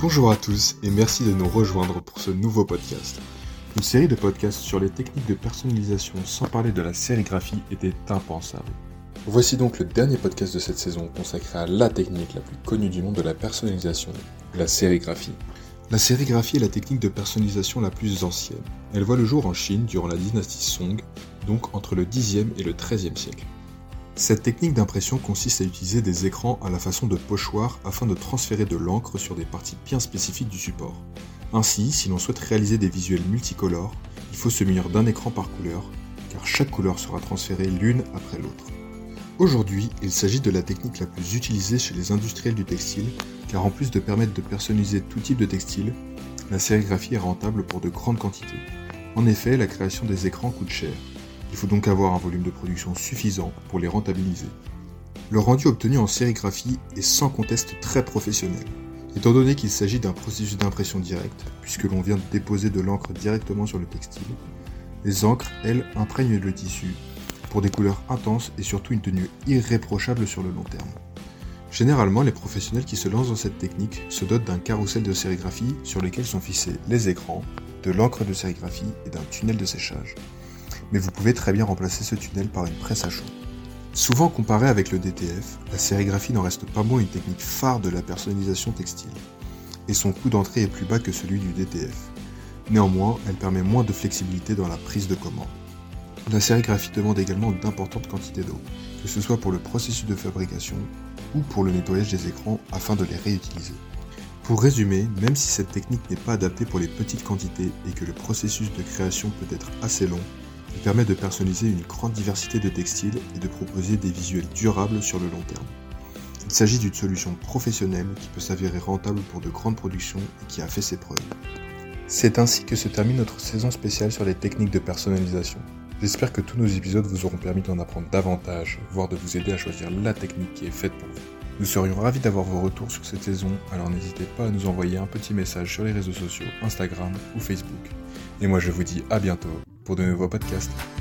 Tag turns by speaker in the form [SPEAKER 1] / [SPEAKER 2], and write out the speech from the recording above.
[SPEAKER 1] Bonjour à tous et merci de nous rejoindre pour ce nouveau podcast. Une série de podcasts sur les techniques de personnalisation sans parler de la sérigraphie était impensable. Voici donc le dernier podcast de cette saison consacré à la technique la plus connue du monde de la personnalisation, la sérigraphie. La sérigraphie est la technique de personnalisation la plus ancienne. Elle voit le jour en Chine durant la dynastie Song, donc entre le 10e et le 13e siècle. Cette technique d'impression consiste à utiliser des écrans à la façon de pochoirs afin de transférer de l'encre sur des parties bien spécifiques du support. Ainsi, si l'on souhaite réaliser des visuels multicolores, il faut se munir d'un écran par couleur, car chaque couleur sera transférée l'une après l'autre. Aujourd'hui, il s'agit de la technique la plus utilisée chez les industriels du textile, car en plus de permettre de personnaliser tout type de textile, la sérigraphie est rentable pour de grandes quantités. En effet, la création des écrans coûte cher, il faut donc avoir un volume de production suffisant pour les rentabiliser. Le rendu obtenu en sérigraphie est sans conteste très professionnel. Étant donné qu'il s'agit d'un processus d'impression directe, puisque l'on vient de déposer de l'encre directement sur le textile, les encres, elles, imprègnent le tissu pour des couleurs intenses et surtout une tenue irréprochable sur le long terme. Généralement, les professionnels qui se lancent dans cette technique se dotent d'un carrousel de sérigraphie sur lequel sont fixés les écrans, de l'encre de sérigraphie et d'un tunnel de séchage mais vous pouvez très bien remplacer ce tunnel par une presse à chaud. Souvent comparée avec le DTF, la sérigraphie n'en reste pas moins une technique phare de la personnalisation textile, et son coût d'entrée est plus bas que celui du DTF. Néanmoins, elle permet moins de flexibilité dans la prise de commande. La sérigraphie demande également d'importantes quantités d'eau, que ce soit pour le processus de fabrication ou pour le nettoyage des écrans afin de les réutiliser. Pour résumer, même si cette technique n'est pas adaptée pour les petites quantités et que le processus de création peut être assez long, il permet de personnaliser une grande diversité de textiles et de proposer des visuels durables sur le long terme. Il s'agit d'une solution professionnelle qui peut s'avérer rentable pour de grandes productions et qui a fait ses preuves. C'est ainsi que se termine notre saison spéciale sur les techniques de personnalisation. J'espère que tous nos épisodes vous auront permis d'en apprendre davantage, voire de vous aider à choisir la technique qui est faite pour vous. Nous serions ravis d'avoir vos retours sur cette saison, alors n'hésitez pas à nous envoyer un petit message sur les réseaux sociaux, Instagram ou Facebook. Et moi je vous dis à bientôt pour de nouveaux podcasts.